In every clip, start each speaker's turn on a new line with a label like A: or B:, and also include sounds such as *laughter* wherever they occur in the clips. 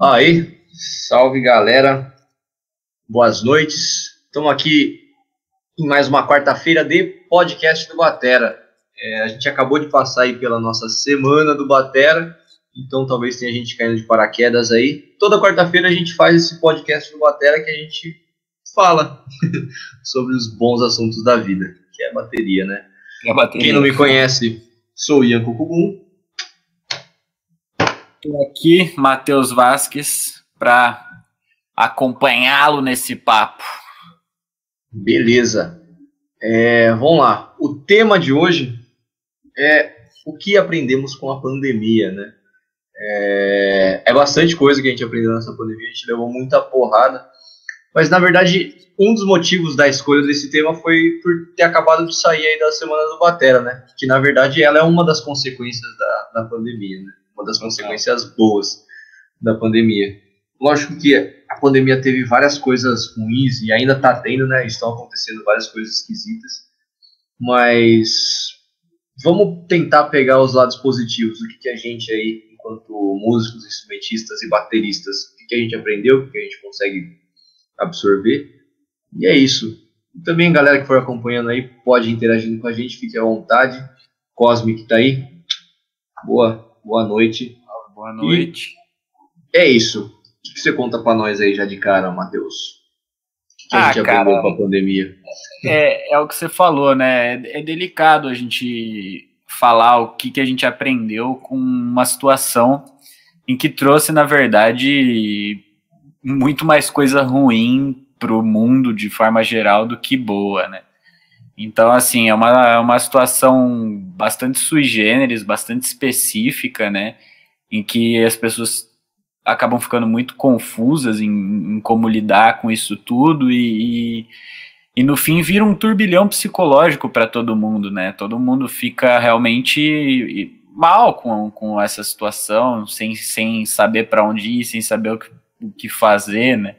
A: Aí, salve galera, boas noites. Estamos aqui em mais uma quarta-feira de podcast do Batera. É, a gente acabou de passar aí pela nossa semana do Batera, então talvez tenha gente caindo de paraquedas aí. Toda quarta-feira a gente faz esse podcast do Batera que a gente fala *laughs* sobre os bons assuntos da vida, que é a bateria, né?
B: É a bateria.
A: Quem não me conhece, sou o Ian Cucugum.
B: Estou aqui, Matheus Vasques, para acompanhá-lo nesse papo.
A: Beleza. É, vamos lá. O tema de hoje é o que aprendemos com a pandemia, né? É, é bastante coisa que a gente aprendeu nessa pandemia, a gente levou muita porrada. Mas, na verdade, um dos motivos da escolha desse tema foi por ter acabado de sair aí da Semana do Batera, né? Que, na verdade, ela é uma das consequências da, da pandemia, né? Uma das consequências boas da pandemia. Lógico que a pandemia teve várias coisas ruins e ainda está tendo, né? Estão acontecendo várias coisas esquisitas. Mas vamos tentar pegar os lados positivos, o que, que a gente aí, enquanto músicos, instrumentistas e bateristas, o que, que a gente aprendeu, o que, a gente consegue absorver. E é isso. Também, galera que for acompanhando aí, pode interagir com a gente, fique à vontade. Cosme que tá aí. Boa, boa noite.
B: Boa noite.
A: E é isso. O que você conta para nós aí já de cara, Matheus? O que a
B: Ah,
A: gente aprendeu com a pandemia?
B: É, é o que você falou, né? É delicado a gente falar o que, que a gente aprendeu com uma situação em que trouxe, na verdade, muito mais coisa ruim para o mundo de forma geral do que boa, né? Então, assim, é uma, é uma situação bastante sui generis, bastante específica, né? Em que as pessoas acabam ficando muito confusas em, em como lidar com isso tudo e, e, e no fim vira um turbilhão psicológico para todo mundo, né? Todo mundo fica realmente mal com, com essa situação, sem, sem saber para onde ir, sem saber o que, o que fazer, né?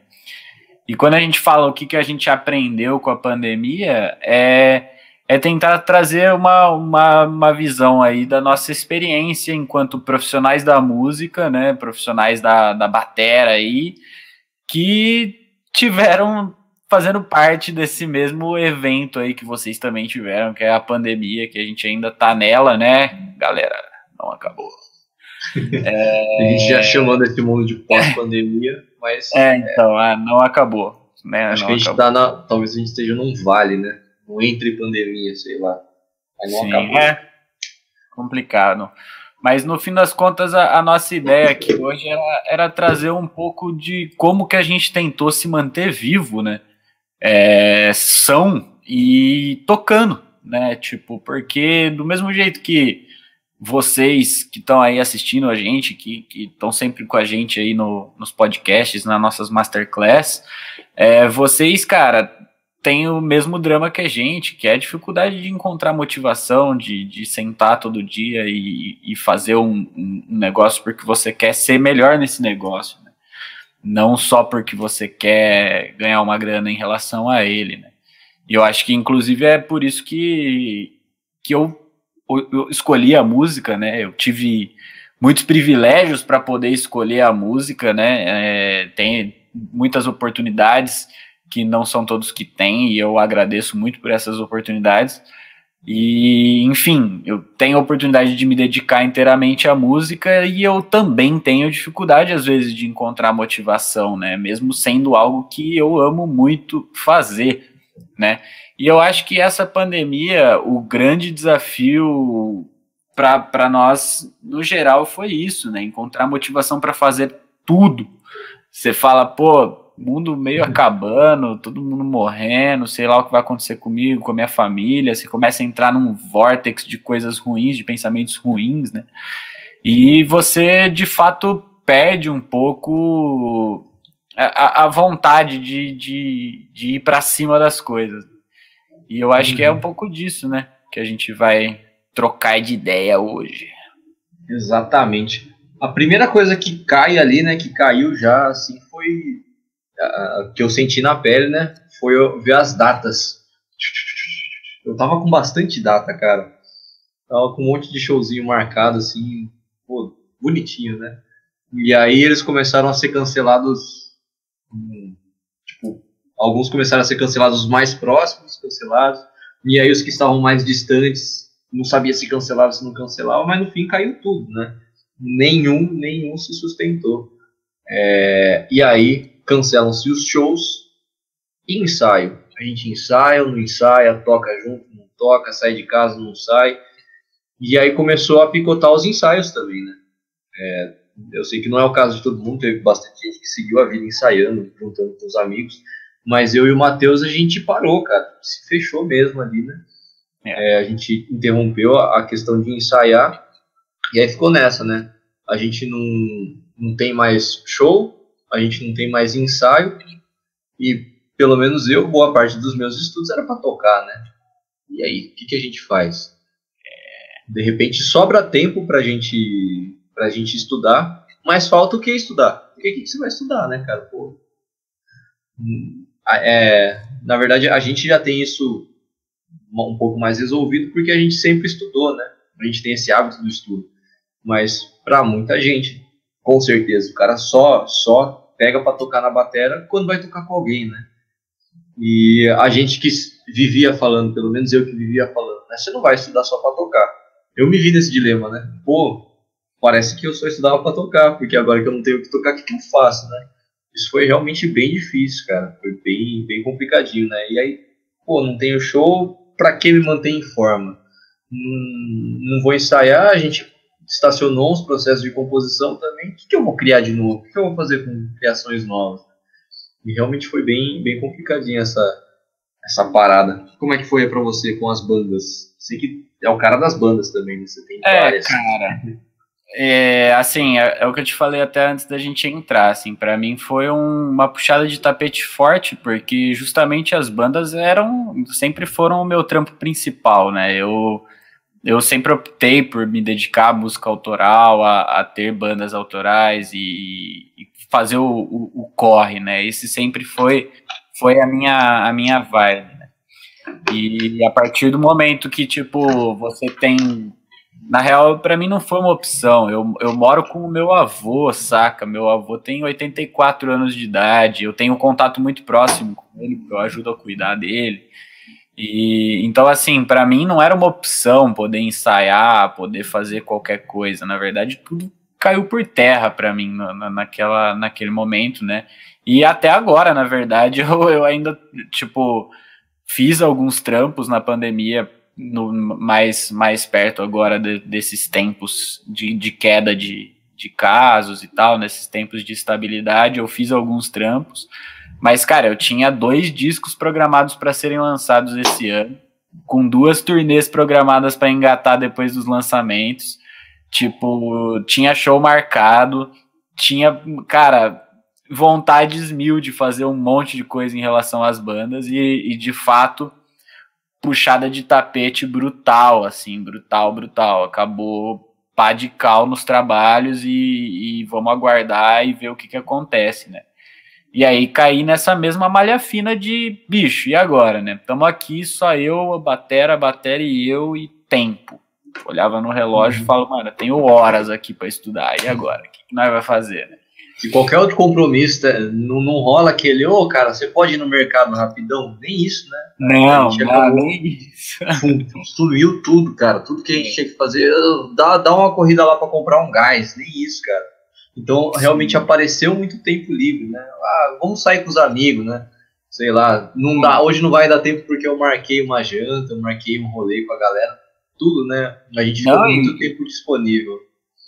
B: E quando a gente fala o que, que a gente aprendeu com a pandemia, é, é tentar trazer uma, uma, uma visão aí da nossa experiência enquanto profissionais da música, né? Profissionais da, da batera aí, que tiveram fazendo parte desse mesmo evento aí que vocês também tiveram, que é a pandemia, que a gente ainda tá nela, né, galera? Não acabou. *laughs*
A: A gente já chamando esse mundo de pós-pandemia, mas
B: É, então, ah, não acabou. Né?
A: acho
B: não
A: que a gente
B: acabou.
A: tá na. Talvez a gente esteja num vale, né? Um entre pandemia, sei lá. Aí não
B: Sim,
A: acabou.
B: é complicado. Mas no fim das contas, a, a nossa ideia aqui hoje era, era trazer um pouco de como que a gente tentou se manter vivo, né? É, são e tocando, né? Tipo, porque do mesmo jeito que vocês que estão aí assistindo a gente, que estão sempre com a gente aí no, nos podcasts, nas nossas masterclass, é, vocês, cara, têm o mesmo drama que a gente, que é a dificuldade de encontrar motivação, de, de sentar todo dia e, e fazer um, um- negócio porque você quer ser melhor nesse negócio, né? Não só porque você quer ganhar uma grana em relação a ele, né? E eu acho que, inclusive, é por isso que, que eu, eu escolhi a música, né? Eu tive muitos privilégios para poder escolher a música, né? É, tem muitas oportunidades que não são todos que têm, e eu agradeço muito por essas oportunidades. E, enfim, eu tenho a oportunidade de me dedicar inteiramente à música e eu também tenho dificuldade, às vezes, de encontrar motivação, né? Mesmo sendo algo que eu amo muito fazer, né? E eu acho que essa pandemia, o grande desafio para nós, no geral, foi isso, né? Encontrar motivação para fazer tudo. Você fala, pô, mundo meio acabando, todo mundo morrendo, sei lá o que vai acontecer comigo, com a minha família. Você começa a entrar num vórtex de coisas ruins, de pensamentos ruins, né? E você, de fato, perde um pouco a, a- a vontade de, de, de ir para cima das coisas. E eu acho que é um pouco disso, né? Que a gente vai trocar de ideia hoje.
A: Exatamente. A primeira coisa que cai ali, né, que caiu já, assim, foi ah, que eu senti na pele, né, foi eu ver as datas. Eu tava com bastante data, cara. Tava com um monte de showzinho marcado, assim, pô, bonitinho, né? E aí eles começaram a ser cancelados. Alguns começaram a ser cancelados os mais próximos, cancelados. E aí os que estavam mais distantes não sabia se cancelava, se não cancelava, mas no fim caiu tudo, né? Nenhum, nenhum se sustentou. É, e aí cancelam-se os shows e ensaio. A gente ensaia, não ensaia, toca junto, não toca, sai de casa, não sai. E aí começou a picotar os ensaios também, né? É, eu sei que não é o caso de todo mundo, teve bastante gente que seguiu a vida ensaiando, juntando com os amigos, mas eu e o Matheus a gente parou, cara, se fechou mesmo ali, né? É. É, a gente interrompeu a, questão de ensaiar e aí ficou nessa, né? A gente não, não tem mais show, a gente não tem mais ensaio e pelo menos eu, boa parte dos meus estudos era para tocar, né? E aí, o que, que a gente faz? É, de repente sobra tempo para gente, a gente estudar, mas falta o que estudar? O que, que você vai estudar, né, cara? Pô, é, na verdade, a gente já tem isso um pouco mais resolvido porque a gente sempre estudou, né? A gente tem esse hábito do estudo. Mas para muita gente, com certeza, o cara só só pega para tocar na bateria quando vai tocar com alguém, né? E a gente que vivia falando, pelo menos eu que vivia falando, né? Você não vai estudar só para tocar. Eu me vi nesse dilema, né? Pô, parece que eu só estudava para tocar, porque agora que eu não tenho o que tocar, o que, que eu faço, né? Isso foi realmente bem difícil, cara. Foi bem, bem complicadinho, né? E aí, pô, não tenho show, para que me manter em forma? Não, não, vou ensaiar, a gente estacionou uns processos de composição também. O que, que eu vou criar de novo? O que, que eu vou fazer com criações novas? E realmente foi bem, bem complicadinha essa, essa parada. Como é que foi para você com as bandas? Sei que é o cara das bandas também, né? Você tem
B: é, várias. cara. *laughs* É, assim, é, é, o que eu te falei até antes da gente entrar, assim, para mim foi um, uma puxada de tapete forte, porque justamente as bandas eram, sempre foram o meu trampo principal, né, eu, eu sempre optei por me dedicar à música autoral, a, a ter bandas autorais e, e fazer o, o, o, corre, né, esse sempre foi, foi a minha, a minha vibe, né, e a partir do momento que, tipo, você tem na real, para mim não foi uma opção. Eu, eu moro com o meu avô, saca? Meu avô tem 84 anos de idade. Eu tenho um contato muito próximo com ele, eu ajudo a cuidar dele. E então, assim, para mim não era uma opção poder ensaiar, poder fazer qualquer coisa. Na verdade, tudo caiu por terra para mim na, naquela, naquele momento, né? E até agora, na verdade, *laughs* eu, eu ainda, tipo, fiz alguns trampos na pandemia no, mais, mais perto agora de, desses tempos de, de queda de, de casos e tal, nesses tempos de estabilidade, eu fiz alguns trampos. Mas, cara, eu tinha dois discos programados para serem lançados esse ano, com duas turnês programadas para engatar depois dos lançamentos. Tipo, tinha show marcado, tinha, cara, vontades mil de fazer um monte de coisa em relação às bandas e, e de fato puxada de tapete brutal, assim, brutal, brutal. Acabou pá de cal nos trabalhos e, e vamos aguardar e ver o que, que acontece, né? E aí caí nessa mesma malha fina de bicho, e agora, né? Estamos aqui, só eu, a batera, a batera e eu e tempo. Olhava no relógio uhum. e falo, mano, eu tenho horas aqui para estudar, e agora? O que, que nós vai fazer, né?
A: E qualquer outro compromisso, tá, não, não rola aquele, ô oh, cara, você pode ir no mercado rapidão? Nem isso, né?
B: Não, não nem isso. *laughs*
A: Sumiu tudo, cara. Tudo que a gente tinha que fazer, dá, dá uma corrida lá para comprar um gás, nem isso, cara. Então, realmente apareceu muito tempo livre, né? Ah, vamos sair com os amigos, né? Sei lá, não dá, hoje não vai dar tempo porque eu marquei uma janta, eu marquei um rolê com a galera, tudo, né? A gente ficou muito tempo disponível.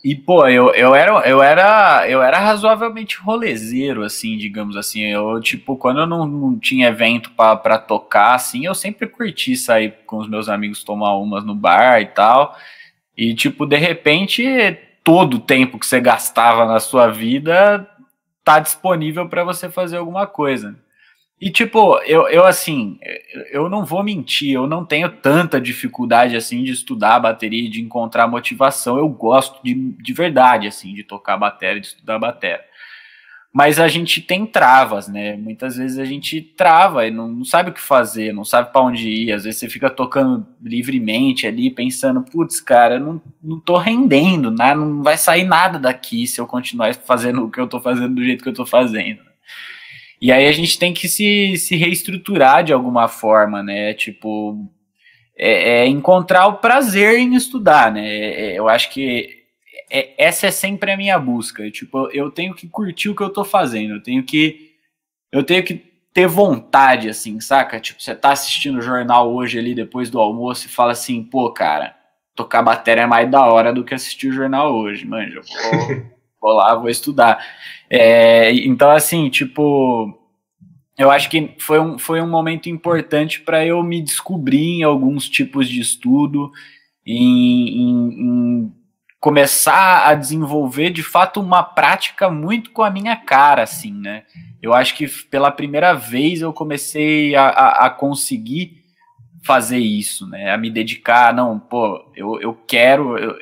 B: E, pô, eu, eu, era, eu, era, eu era razoavelmente rolezeiro, assim, digamos assim. Eu, tipo, quando eu não, não tinha evento para tocar, assim, eu sempre curti sair com os meus amigos tomar umas no bar e tal. E, tipo, de repente, todo o tempo que você gastava na sua vida tá disponível para você fazer alguma coisa. E, tipo, eu, eu, assim, eu não vou mentir, eu não tenho tanta dificuldade, assim, de estudar a bateria e de encontrar motivação. Eu gosto de, de verdade, assim, de tocar bateria, de estudar bateria. mas a gente tem travas, né? Muitas vezes a gente trava e não, não sabe o que fazer, não sabe para onde ir. Às vezes você fica tocando livremente ali, pensando, putz, cara, não, não tô rendendo, né? não vai sair nada daqui se eu continuar fazendo o que eu tô fazendo do jeito que eu tô fazendo. E aí a gente tem que se, se reestruturar de alguma forma, né? Tipo, é, é encontrar o prazer em estudar, né? É, é eu acho que é, essa é sempre a minha busca. Tipo, eu tenho que curtir o que eu tô fazendo. Eu tenho que. Eu tenho que ter vontade, assim, saca? Tipo, você tá assistindo o jornal hoje ali depois do almoço e fala assim, pô, cara, tocar bateria é mais da hora do que assistir o jornal hoje, manja. Vou, *laughs* vou lá, vou estudar. É, então, assim, tipo. Eu acho que foi um, foi um momento importante para eu me descobrir em alguns tipos de estudo, em, em, em começar a desenvolver de fato uma prática muito com a minha cara, assim, né? Eu acho que pela primeira vez eu comecei a, a, a conseguir fazer isso, né? A me dedicar, não, pô, eu, eu quero, eu,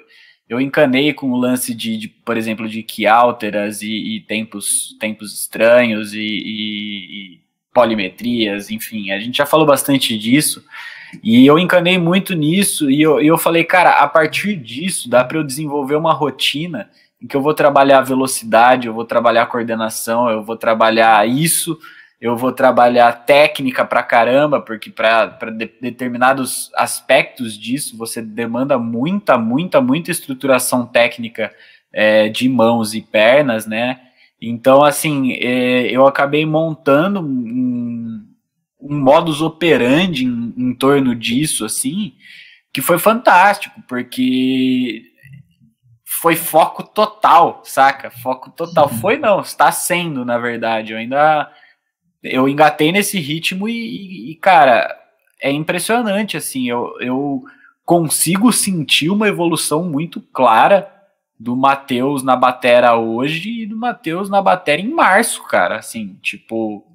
B: eu encanei com o lance de, de por exemplo, de que alteras e, e, tempos, tempos estranhos e, e, e polimetrias, enfim, a gente já falou bastante disso. E eu encanei muito nisso e eu, eu falei, cara, a partir disso dá para eu desenvolver uma rotina em que eu vou trabalhar velocidade, eu vou trabalhar coordenação, eu vou trabalhar isso, eu vou trabalhar técnica pra caramba, porque para de, determinados aspectos disso você demanda muita, muita, muita estruturação técnica é, de mãos e pernas, né? Então, assim, é, eu acabei montando um, um modus operandi em, em torno disso, assim, que foi fantástico, porque foi foco total, saca? Foco total. Foi não, está sendo, na verdade. Eu ainda eu engatei nesse ritmo e, e cara, é impressionante, assim, eu, eu consigo sentir uma evolução muito clara do Matheus na batera hoje e do Matheus na batera em março, cara, assim, tipo,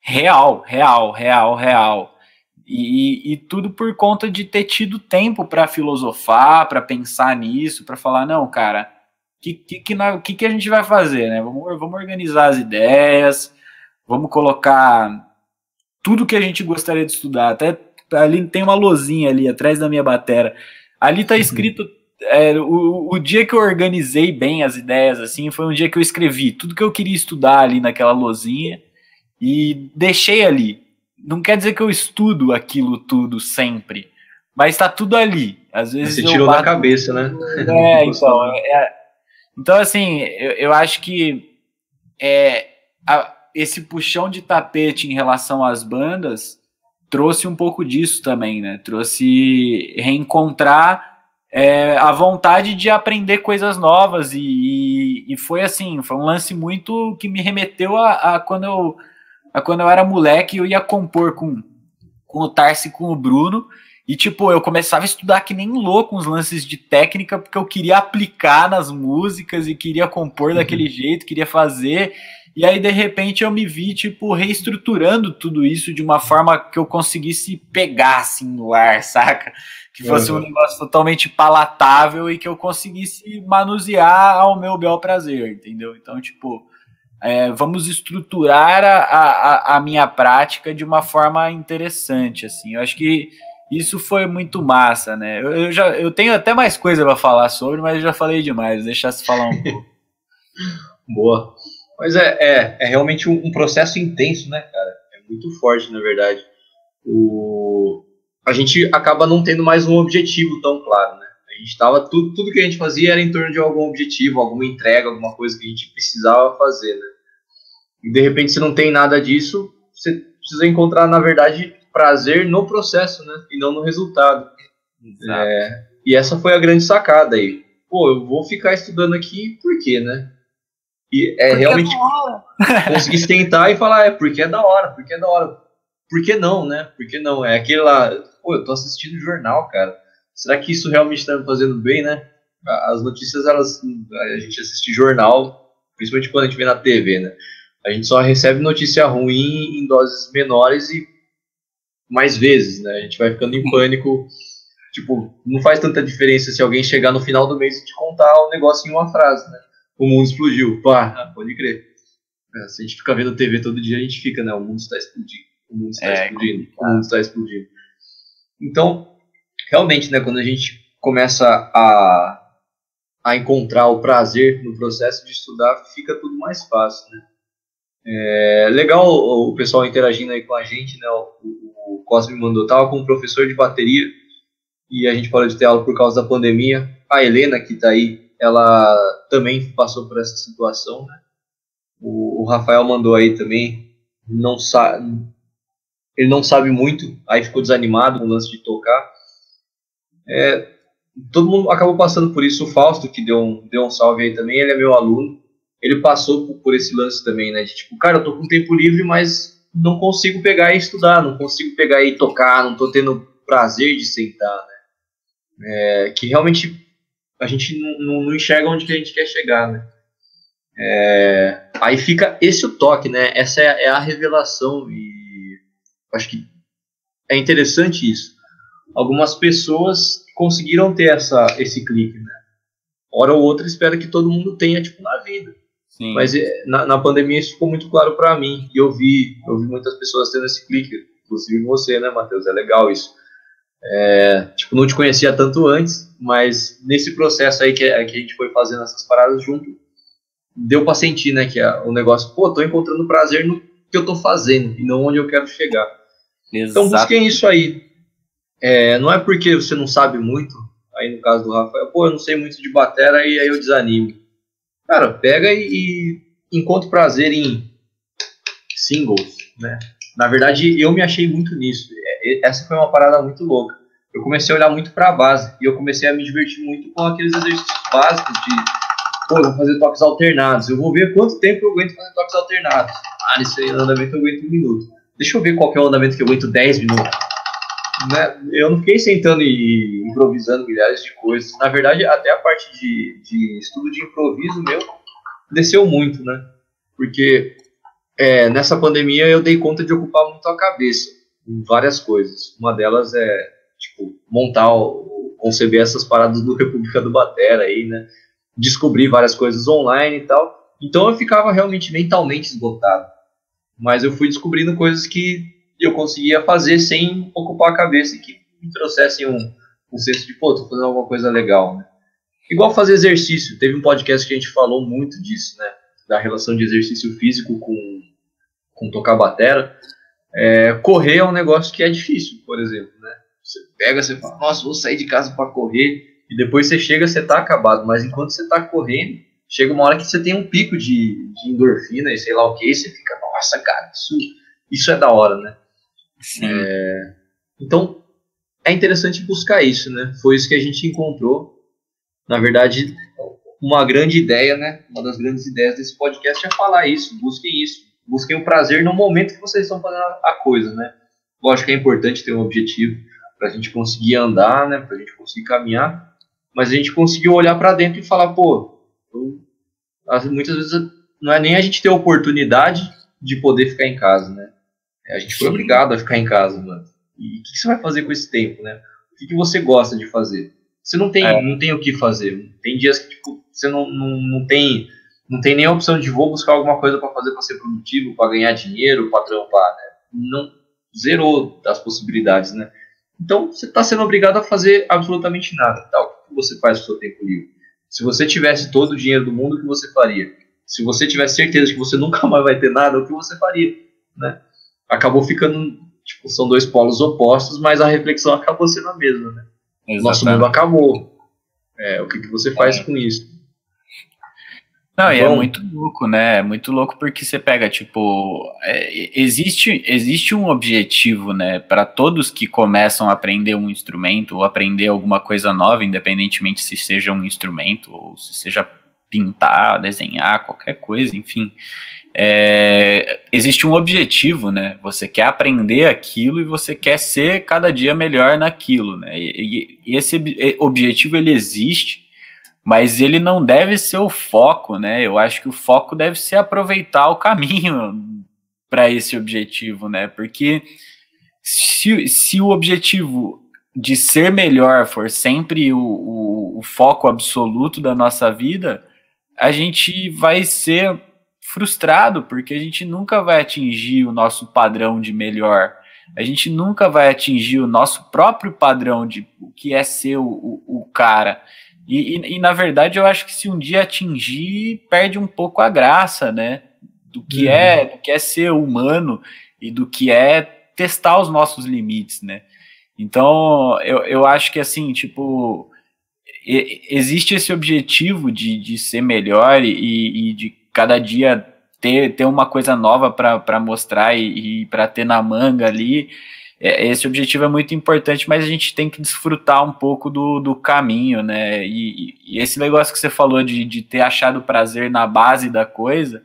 B: real, real, real, real. E, e, tudo por conta de ter tido tempo para filosofar, para pensar nisso, para falar, não, cara, o que, que, que, que, a gente vai fazer, né? Vamos, vamos organizar as ideias, vamos colocar tudo que a gente gostaria de estudar. Até ali tem uma lozinha ali atrás da minha batera. Ali tá *laughs* escrito. É, o, o dia que eu organizei bem as ideias, assim, foi um dia que eu escrevi tudo que eu queria estudar ali naquela lozinha e deixei ali. Não quer dizer que eu estudo aquilo tudo sempre, mas está tudo ali. Às vezes
A: Você tirou bato... da cabeça, né?
B: É, *laughs* então. É... Então, assim, eu, eu acho que é, a, esse puxão de tapete em relação às bandas trouxe um pouco disso também, né? Trouxe reencontrar é, a vontade de aprender coisas novas e, e, e, foi assim, foi um lance muito que me remeteu a, a quando eu quando eu era moleque, eu ia compor com, com o Tarsi com o Bruno. E, tipo, eu começava a estudar que nem louco uns lances de técnica, porque eu queria aplicar nas músicas e queria compor uhum. daquele jeito, queria fazer. E aí, de repente, eu me vi, tipo, reestruturando tudo isso de uma forma que eu conseguisse pegar, assim, no ar, *laughs* saca? Que fosse uhum. um negócio totalmente palatável e que eu conseguisse manusear ao meu bel prazer, entendeu? Então, tipo, é, vamos estruturar a, a, a, minha prática de uma forma interessante, assim. Eu acho que isso foi muito massa, né? Eu, eu já eu tenho até mais coisa para falar sobre, mas eu já falei demais. Deixar se falar um pouco. *laughs*
A: Boa. Mas é, é, é realmente um, um, processo intenso, né, cara? É muito forte, na verdade. O, a gente acaba não tendo mais um objetivo tão claro, né? A gente tava tudo, tudo que a gente fazia era em torno de algum objetivo, alguma entrega, alguma coisa que a gente precisava fazer, né? E de repente você não tem nada disso, você precisa encontrar, na verdade, prazer no processo, né? E não no resultado. É, e essa foi a grande sacada aí. Pô, eu vou ficar estudando aqui por quê, né? E é porque é realmente é *laughs* conseguir sentar e falar, é porque é da hora, porque é da hora. Por que não, né? Por que não? É aquele lá, pô, eu tô assistindo jornal, cara. Será que isso realmente tá me fazendo bem, né? As notícias, elas. A gente assiste jornal, principalmente quando a gente vê na TV, né? A gente só recebe notícia ruim em doses menores e mais vezes, né? A gente vai ficando em pânico. Tipo, não faz tanta diferença se alguém chegar no final do mês e te contar o negócio em uma frase, né? O mundo explodiu, pá, pode crer. É, se a gente fica vendo TV todo dia, a gente fica, né? O mundo está explodindo. O mundo está é, explodindo. Complicado. O mundo está explodindo. Então, realmente, né? Quando a gente começa a, a encontrar o prazer no processo de estudar, fica tudo mais fácil, né? É legal o pessoal interagindo aí com a gente, né? O, o, Cosme mandou, tava com um professor de bateria e a gente parou de ter aula por causa da pandemia. A Helena, que está aí, ela também passou por essa situação, né? O, o Rafael mandou aí também, não sabe, ele não sabe muito, aí ficou desanimado com o lance de tocar. É, todo mundo acabou passando por isso. O Fausto, que deu um, deu um salve aí também, ele é meu aluno. Ele passou por, por esse lance também, né? De tipo, cara, eu tô com tempo livre, mas não consigo pegar e estudar, não consigo pegar e tocar, não tô tendo prazer de sentar, né? É, que realmente a gente não, não, enxerga onde que a gente quer chegar, né? É, aí fica esse o toque, né? Essa é, é a revelação e acho que é interessante isso. Algumas pessoas conseguiram ter essa, esse clique, né? Hora ou outra espera que todo mundo tenha, tipo, na vida. Sim. Mas é, na, na, pandemia isso ficou muito claro para mim. E eu vi, eu vi muitas pessoas tendo esse clique, inclusive você, né, Matheus? É legal isso. É, tipo, não te conhecia tanto antes, mas nesse processo aí que, que a gente foi fazendo essas paradas junto, deu para sentir, né, que é o negócio, pô, tô encontrando prazer no que eu tô fazendo e não onde eu quero chegar. Exato. Então busquem isso aí. É, não é porque você não sabe muito, aí no caso do Rafael, pô, eu não sei muito de batera e aí eu desanimo. Cara, pega e, e encontre prazer em singles, né? Na verdade, eu me achei muito nisso. É, essa foi uma parada muito louca. Eu comecei a olhar muito para base e eu comecei a me divertir muito com aqueles exercícios básicos de, pô, vou fazer toques alternados. Eu vou ver quanto tempo eu aguento fazer toques alternados. Ah, nesse andamento eu aguento um minuto. Deixa eu ver qual é o andamento que eu aguento 10 minutos. Né? Eu não fiquei sentando e improvisando milhares de coisas. Na verdade, até a parte de, de estudo de improviso meu desceu muito, né? Porque é, nessa pandemia eu dei conta de ocupar muito a cabeça em várias coisas. Uma delas é tipo montar, conceber essas paradas do *laughs* República do Batera aí, né? Descobrir várias coisas online e tal. Então eu ficava realmente mentalmente esgotado. Mas eu fui descobrindo coisas que eu conseguia fazer sem ocupar a cabeça e que me trouxessem um, um senso de, pô, tô fazendo alguma coisa legal, né? Igual fazer exercício. Teve um podcast que a gente falou muito disso, né? Da relação de exercício físico com, com tocar batera. É, correr é um negócio que é difícil, por exemplo, né? Você pega, você fala, nossa, vou sair de casa para correr, e depois você chega, você tá acabado. Mas enquanto você tá correndo, chega uma hora que você tem um pico de, de endorfina e sei lá o que, e você fica, nossa, cara, isso, isso é da hora, né? É, então, é interessante buscar isso, né? Foi isso que a gente encontrou. Na verdade, uma grande ideia, né? Uma das grandes ideias desse podcast é falar isso. Busquem isso. Busquem o prazer no momento que vocês estão fazendo a coisa, né? Lógico que é importante ter um objetivo para a gente conseguir andar, né? Para a gente conseguir caminhar. Mas a gente conseguiu olhar para dentro e falar, pô, muitas vezes não é nem a gente ter oportunidade de poder ficar em casa, né? A gente foi obrigado a ficar em casa, mano. E o que, que, você vai fazer com esse tempo, né? O que, que você gosta de fazer? Você não tem, é. não tem o que fazer. Tem dias que tipo, você não, não, não tem não tem nem a opção de vou buscar alguma coisa para fazer para ser produtivo, para ganhar dinheiro, para trampar, né? Não zerou das possibilidades, né? Então você está sendo obrigado a fazer absolutamente nada. Tá? O que você faz com o seu tempo livre? Se você tivesse todo o dinheiro do mundo, o que você faria? Se você tivesse certeza que você nunca *laughs* mais vai ter nada, o que você faria, né? Acabou ficando, tipo, são dois polos opostos, mas a reflexão acabou sendo a mesma, né? Exatamente. Nosso mundo acabou. É, o que, que você faz é. com isso?
B: Não, e é muito louco, né? É muito louco porque você pega, tipo, é, existe, existe um objetivo, né, para todos que começam a aprender um instrumento ou aprender alguma coisa nova, independentemente se seja um instrumento ou se seja pintar, desenhar, qualquer coisa, enfim é, existe um objetivo, né? Você quer aprender aquilo e você quer ser cada dia melhor naquilo, né? E, e esse objetivo ele existe, mas ele não deve ser o foco, né? Eu acho que o foco deve ser aproveitar o caminho para esse objetivo, né? Porque se, se o objetivo de ser melhor for sempre o, o, o foco absoluto da nossa vida, a gente vai ser frustrado porque a gente nunca vai atingir o nosso padrão de melhor. A gente nunca vai atingir o nosso próprio padrão de o que é ser o, o, o cara. E, e, e, na verdade eu acho que se um dia atingir, perde um pouco a graça, né? Do que uhum. é, do que é ser humano e do que é testar os nossos limites, né? Então eu, eu acho que assim, tipo, existe esse objetivo de, de ser melhor e, e de cada dia ter, ter uma coisa nova para mostrar e, e para ter na manga ali. É, esse objetivo é muito importante, mas a gente tem que desfrutar um pouco do, do caminho, né? E, e esse negócio que você falou de, de ter achado prazer na base da coisa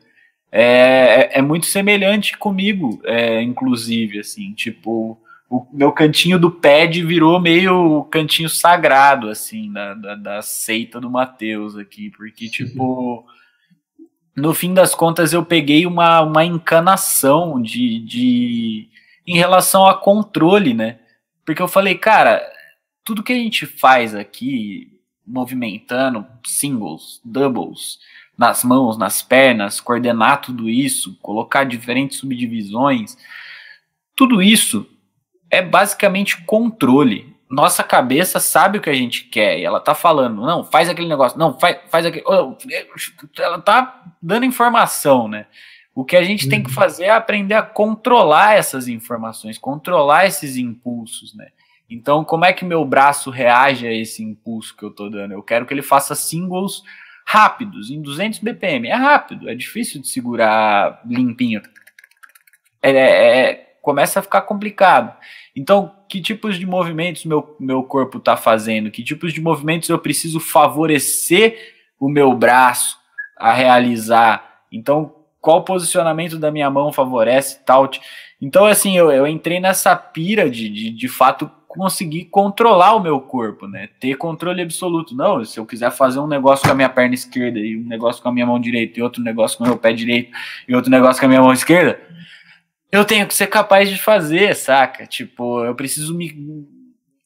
B: é, é, é muito semelhante comigo, é, inclusive, assim, tipo, o meu cantinho do pad virou meio cantinho sagrado, assim, da, da, da seita do Mateus aqui, porque, tipo, no fim das contas eu peguei uma, uma encanação de, de em relação a controle, né? Porque eu falei, cara, tudo que a gente faz aqui, movimentando singles, doubles, nas mãos, nas pernas, coordenar tudo isso, colocar diferentes subdivisões, tudo isso é basicamente controle. Nossa cabeça sabe o que a gente quer e ela tá falando, não, faz aquele negócio, não, faz, faz aquele. Ela tá dando informação, né? O que a gente uhum. tem que uhum. fazer é aprender a controlar essas informações, controlar esses impulsos, né? Então, como é que meu braço reage a esse impulso que eu tô dando? Eu quero que ele faça singles rápidos, em 200 BPM. É rápido, é difícil de segurar limpinho. É, é, é, começa a ficar complicado. Então, que tipos de movimentos meu, meu corpo está fazendo? Que tipos de movimentos eu preciso favorecer o meu braço a realizar? Então, qual posicionamento da minha mão favorece tal. Então, assim, eu, eu entrei nessa pira de, de, de fato conseguir controlar o meu corpo, né? Ter controle absoluto. Não, se eu quiser fazer um negócio com a minha perna esquerda e um negócio com a minha mão direita e outro negócio com o meu pé direito e outro negócio com a minha mão esquerda, eu tenho que ser capaz de fazer, saca? Tipo, eu preciso me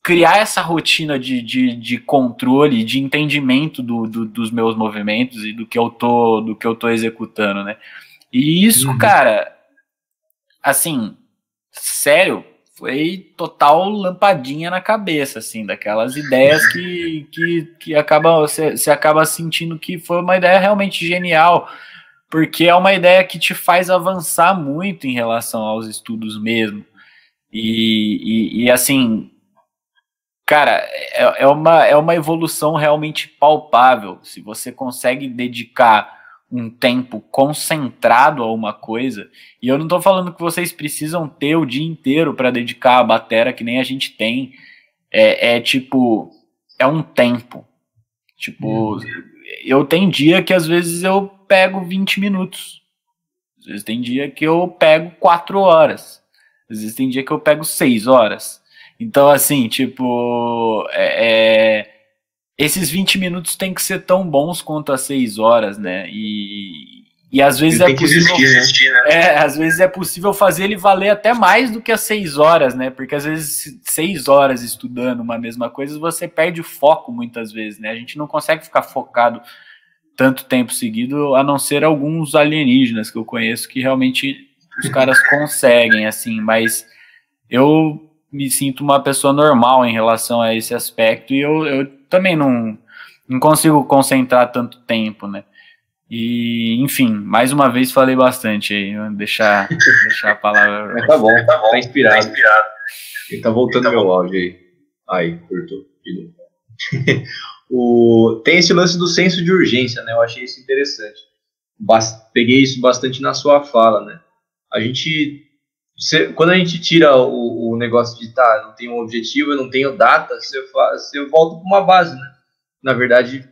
B: criar essa rotina de, de, de controle, de entendimento do, do, dos meus movimentos e do que eu tô do que eu tô executando, né? E isso, uhum. cara, assim, sério, foi total lampadinha na cabeça, assim, daquelas ideias que, que, que acaba, você, você acaba sentindo que foi uma ideia realmente genial, porque é uma ideia que te faz avançar muito em relação aos estudos mesmo. E, e, e assim, cara, é, é, uma, é uma evolução realmente palpável. Se você consegue dedicar um tempo concentrado a uma coisa. E eu não estou falando que vocês precisam ter o dia inteiro para dedicar a batera que nem a gente tem. É, é tipo, é um tempo. Tipo, uhum. Eu tenho dia que às vezes eu pego 20 minutos. Às vezes tem dia que eu pego 4 horas. Às vezes tem dia que eu pego 6 horas. Então, assim, tipo, é, é esses 20 minutos tem que ser tão bons quanto as 6 horas, né? E, e às vezes é possível. Existir, né? É, às vezes é possível fazer ele valer até mais do que as 6 horas, né? Porque às vezes 6 horas estudando uma mesma coisa, você perde o foco muitas vezes, né? A gente não consegue ficar focado tanto tempo seguido, a não ser alguns alienígenas que eu conheço que realmente os caras conseguem, assim, mas eu me sinto uma pessoa normal em relação a esse aspecto e eu, eu também não, não consigo concentrar tanto tempo, né? E, enfim, mais uma vez falei bastante aí, deixar, *laughs* deixar a palavra.
A: Mas tá bom, tá bom, tá inspirado. Tá inspirado. Ele tá voltando tá meu áudio aí. Aí, curtou. *laughs* o, tem esse lance do senso de urgência, né? Eu achei isso interessante. Bast, peguei isso bastante na sua fala, né? A gente você, quando a gente tira o, o, negócio de tá, não tenho um objetivo, eu não tenho data, você, faz, você volta para uma base, né? Na verdade,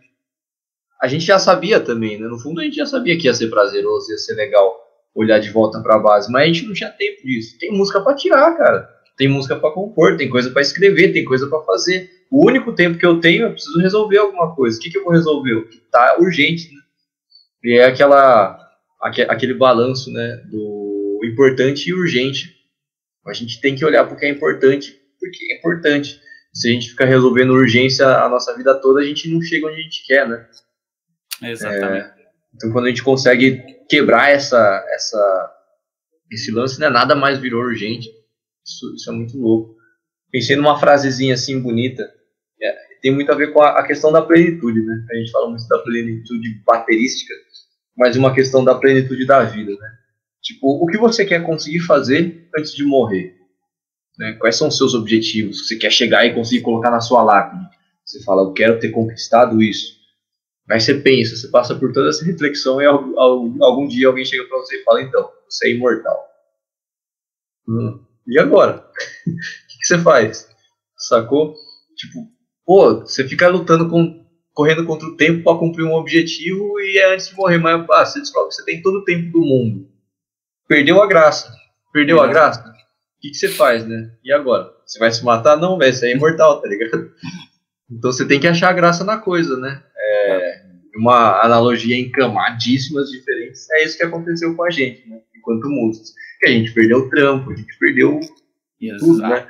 A: a gente já sabia também, né? No fundo, a gente já sabia que ia ser prazeroso, ia ser legal olhar de volta para a base, mas a gente não tinha tempo disso. Tem música para tirar, cara. Tem música para compor, tem coisa para escrever, tem coisa para fazer. O único tempo que eu tenho, eu preciso resolver alguma coisa. O que, que eu vou resolver? O que tá urgente, né? E é aquela, aquele balanço, né? Do importante e urgente. A gente tem que olhar para o que é importante, porque é importante. Se a gente ficar resolvendo urgência a nossa vida toda, a gente não chega onde a gente quer, né?
B: Exatamente. É,
A: Então, quando a gente consegue quebrar essa, essa, esse lance, né, nada mais virou urgente. Isso, isso é muito louco. Pensei numa frasezinha assim bonita, é, tem muito a ver com a, a, questão da plenitude, né? A gente fala muito da plenitude baterística, mas uma questão da plenitude da vida, né? Tipo, o que você quer conseguir fazer antes de morrer? Né? Quais são os seus objetivos? Você quer chegar e conseguir colocar na sua lápide? Você fala, eu quero ter conquistado isso. Aí você pensa, você passa por toda essa reflexão e algum, algum dia alguém chega para você e fala, então, você é imortal. Hum, e agora? *laughs* o que, que, você faz? Sacou? Tipo, pô, você fica lutando com, correndo contra o tempo para cumprir um objetivo e é antes de morrer, mas ah, você descobre que você tem todo o tempo do mundo. Perdeu a graça. Perdeu é. a graça? O que, que você faz, né? E agora? Você vai se matar? Não, velho, você é imortal, tá ligado? *laughs* Então você tem que achar graça na coisa, né? Uma analogia em camadíssimas diferentes. É isso que aconteceu com a gente, né? Enquanto músicos. Que a gente perdeu o trampo, a gente perdeu Exato. tudo, né?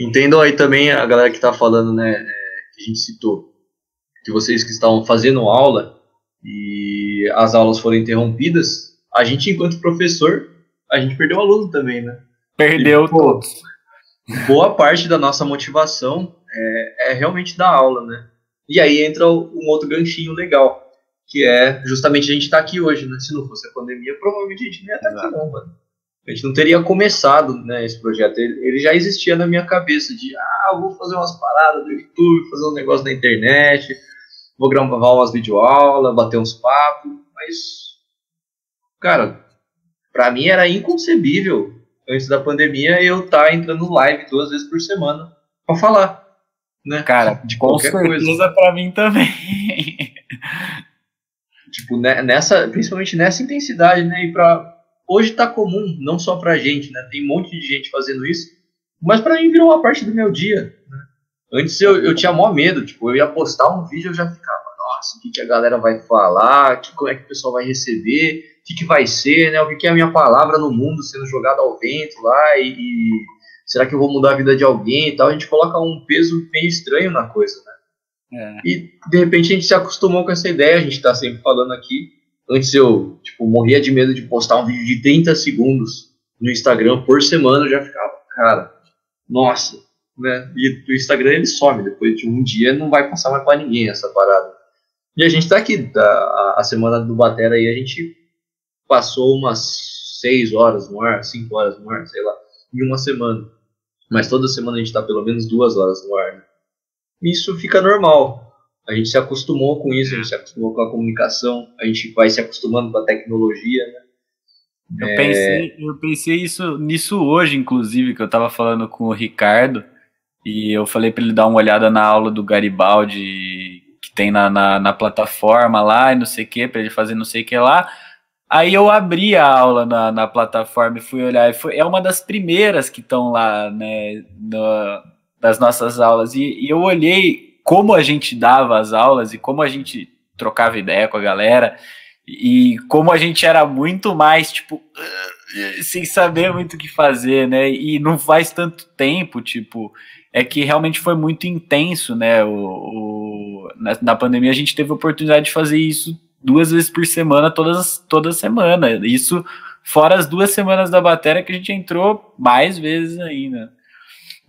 A: Entendam aí também a galera que tá falando, né? É, que a gente citou. Que vocês que estavam fazendo aula e as aulas foram interrompidas, a gente, enquanto professor, a gente perdeu o aluno também, né?
B: Perdeu e, pô, todos.
A: Boa parte da nossa motivação é, é realmente da aula, né? E aí entra um outro ganchinho legal, que é justamente a gente estar tá aqui hoje, né? Se não fosse a pandemia, provavelmente a gente não ia estar tá aqui não, mano. A gente não teria começado, né, esse projeto. Ele, ele, já existia na minha cabeça de, ah, vou fazer umas paradas do YouTube, fazer um negócio na internet, vou gravar umas videoaulas, bater uns papos, mas, cara, para mim era inconcebível antes da pandemia eu estar tá entrando live duas vezes por semana para falar né?
B: Cara, de qualquer com certeza coisa. para mim também.
A: tipo, né, nessa, principalmente nessa intensidade, né? E para hoje tá comum, não só pra gente, né? Tem um monte de gente fazendo isso, mas para mim virou uma parte do meu dia, né? Antes eu, eu tinha maior medo, tipo, eu ia postar um vídeo eu já ficava, nossa, o que, que a galera vai falar, que, como é que o pessoal vai receber, o que, que vai ser, né? O que, que é a minha palavra no mundo sendo jogada ao vento lá e, e será que eu vou mudar a vida de alguém e tal? A gente coloca um peso meio estranho na coisa, né? É. E de repente a gente se acostumou com essa ideia, a gente tá sempre falando aqui. Antes eu, tipo, morria de medo de postar um vídeo de 30 segundos no Instagram por semana, eu já ficava, cara, nossa, né? E o Instagram ele some, depois de um dia não vai passar mais para ninguém essa parada. E a gente tá aqui, a, a semana do Batera aí, a gente passou umas 6 horas no ar, 5 horas no ar, sei lá, em uma semana mas toda semana a gente está pelo menos duas horas no ar. Né? Isso fica normal. A gente se acostumou com isso, a gente se acostumou com a comunicação, a gente vai se acostumando com a tecnologia, né?
B: Eu, é... pensei, eu pensei isso, nisso hoje, inclusive, que eu estava falando com o Ricardo, e eu falei para ele dar uma olhada na aula do Garibaldi que tem na, na, na plataforma lá e não sei o que, para ele fazer não sei o que lá. Aí eu abri a aula na, na plataforma e fui olhar, e foi, é uma das primeiras que estão lá, né, no, das nossas aulas, e, e, eu olhei como a gente dava as aulas e como a gente trocava ideia com a galera, e como a gente era muito mais, tipo, sem saber muito o que fazer, né, e não faz tanto tempo, tipo, é que realmente foi muito intenso, né, o, o na, na pandemia a gente teve a oportunidade de fazer isso duas vezes por semana, todas, toda semana. Isso fora as duas semanas da bateria que a gente entrou mais vezes ainda.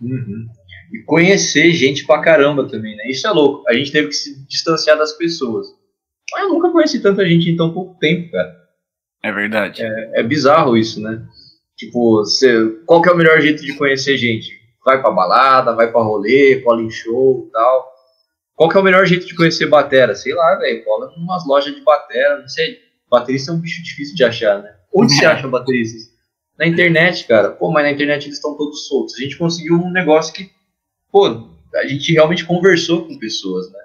A: Uhum. E conhecer gente pra caramba também, né? Isso é louco. A gente teve que se distanciar das pessoas. Mas eu nunca conheci tanta gente em tão pouco tempo, cara.
B: É verdade.
A: É, é bizarro isso, né? Tipo, você, qual que é o melhor jeito de conhecer gente? Vai pra balada, vai pra rolê, cola show e tal. Qual que é o melhor jeito de conhecer batera? Sei lá, velho, cola em umas lojas de batera, não sei. Baterista é um bicho difícil de achar, né? Onde você acha bateristas? Na internet, cara. Pô, mas na internet eles estão todos soltos. A gente conseguiu um negócio que, pô, a gente realmente conversou com pessoas, né?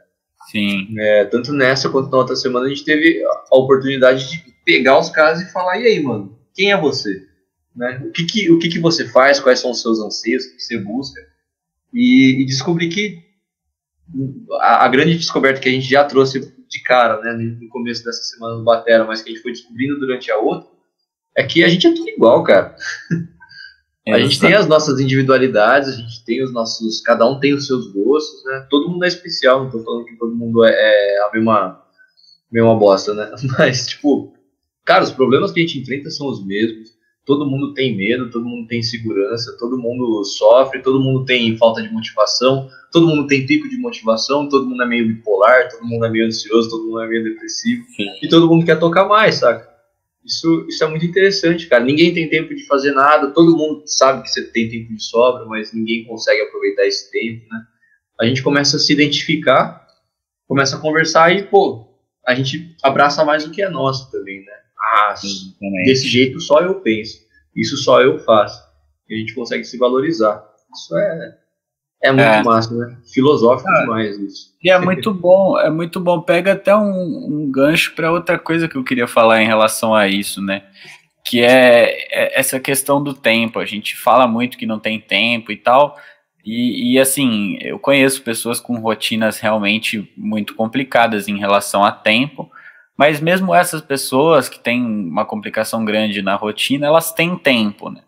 B: Sim.
A: É, tanto nessa quanto na outra semana a gente teve a oportunidade de pegar os caras e falar, e aí, mano, quem é você? Né? O, que, que, o que, que você faz, quais são os seus anseios, o que você busca? E, e descobrir que a, a, grande descoberta que a gente já trouxe de cara, né, no começo dessa semana do Batera, mas que a gente foi descobrindo durante a outra, é que a gente é tudo igual, cara. É, a gente tem as nossas individualidades, a gente tem os nossos. Cada um tem os seus gostos, né? Todo mundo é especial, não tô falando que todo mundo é, é a mesma, meio uma bosta, né? *laughs* Mas, tipo, cara, os problemas que a gente enfrenta são os mesmos. Todo mundo tem medo, todo mundo tem insegurança, todo mundo sofre, todo mundo tem falta de motivação, todo mundo tem pico de motivação, todo mundo é meio bipolar, todo mundo é meio ansioso, todo mundo é meio depressivo. Sim. E todo mundo quer tocar mais, saca? Isso, isso é muito interessante, cara. Ninguém tem tempo de fazer nada, todo mundo sabe que você tem tempo de sobra, mas ninguém consegue aproveitar esse tempo, né? A gente começa a se identificar, começa a conversar e, pô, a gente abraça mais o que é nosso também, né? Ah, desse jeito só eu penso, isso só eu faço. E a gente consegue se valorizar. Isso é, é muito é. massa, né? Filosófico ah, demais isso.
B: E é muito bom, é muito bom. Pega até um, um gancho para outra coisa que eu queria falar em relação a isso, né? Que é, é essa questão do tempo. A gente fala muito que não tem tempo e tal, e, e, assim, eu conheço pessoas com rotinas realmente muito complicadas em relação a tempo, mas mesmo essas pessoas que têm uma complicação grande na rotina, elas têm tempo, né?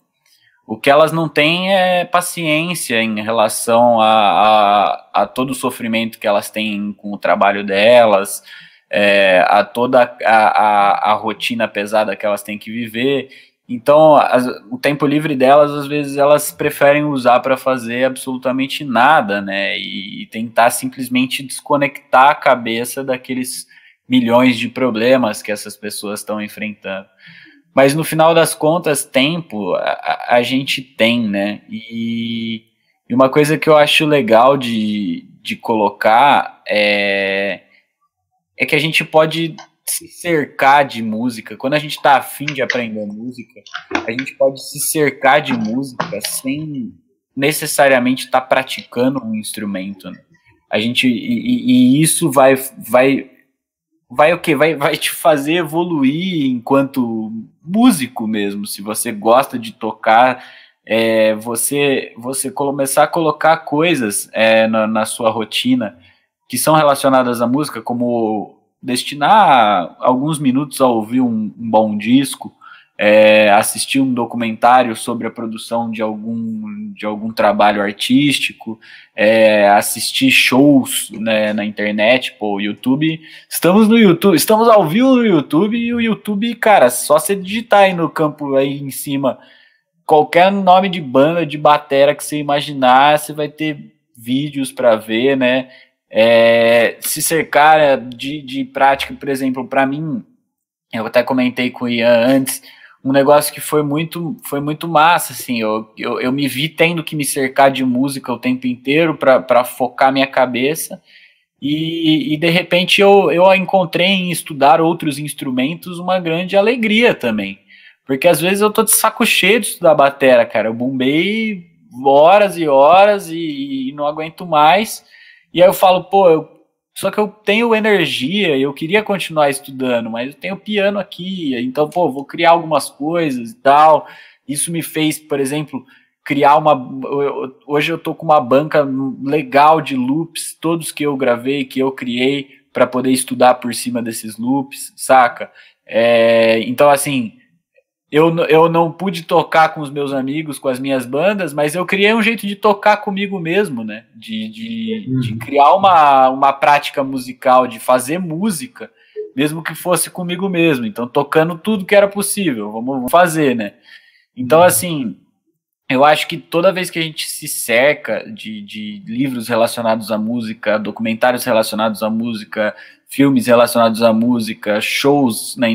B: O que elas não têm é paciência em relação a, a, a todo o sofrimento que elas têm com o trabalho delas, é, a toda a, a, a rotina pesada que elas têm que viver. Então, as, o tempo livre delas, às vezes, elas preferem usar para fazer absolutamente nada, né? E, e, tentar simplesmente desconectar a cabeça daqueles milhões de problemas que essas pessoas estão enfrentando. Mas no final das contas, tempo a, a gente tem, né? E, e, uma coisa que eu acho legal de, de colocar é, é que a gente pode se cercar de música. Quando a gente está afim de aprender música, a gente pode se cercar de música sem necessariamente estar tá praticando um instrumento. Né? A gente e, e, isso vai vai vai o que vai vai te fazer evoluir enquanto músico mesmo. Se você gosta de tocar, é, você você começar a colocar coisas é, na, na sua rotina que são relacionadas à música, como destinar alguns minutos a ouvir um, um bom disco, é, assistir um documentário sobre a produção de algum, de algum trabalho artístico, é, assistir shows né, na internet, pô, YouTube. Estamos no YouTube, estamos ao vivo no YouTube e o YouTube, cara, só você digitar aí no campo aí em cima qualquer nome de banda, de batera que você imaginar, você vai ter vídeos para ver, né? É, se cercar de, de prática, por exemplo, para mim, eu até comentei com o Ian antes, um negócio que foi muito, foi muito massa, assim, eu, eu, eu me vi tendo que me cercar de música o tempo inteiro para focar minha cabeça, e, e, de repente eu, eu encontrei em estudar outros instrumentos uma grande alegria também, porque às vezes eu tô de saco cheio de estudar batera, cara, eu bombei horas e horas e, e não aguento mais, e aí eu falo, pô, eu, só que eu tenho energia e eu queria continuar estudando, mas eu tenho piano aqui, então, pô, vou criar algumas coisas e tal. Isso me fez, por exemplo, criar uma. Hoje eu tô com uma banca legal de loops, todos que eu gravei, que eu criei, para poder estudar por cima desses loops, saca? É, então, assim, eu, eu não pude tocar com os meus amigos, com as minhas bandas, mas eu criei um jeito de tocar comigo mesmo, né? De, de, de uhum. criar uma, uma prática musical, de fazer música, mesmo que fosse comigo mesmo. Então, tocando tudo que era possível, vamos fazer, né? Então, uhum. assim, eu acho que toda vez que a gente se cerca de, de livros relacionados à música, documentários relacionados à música, filmes relacionados à música, shows né,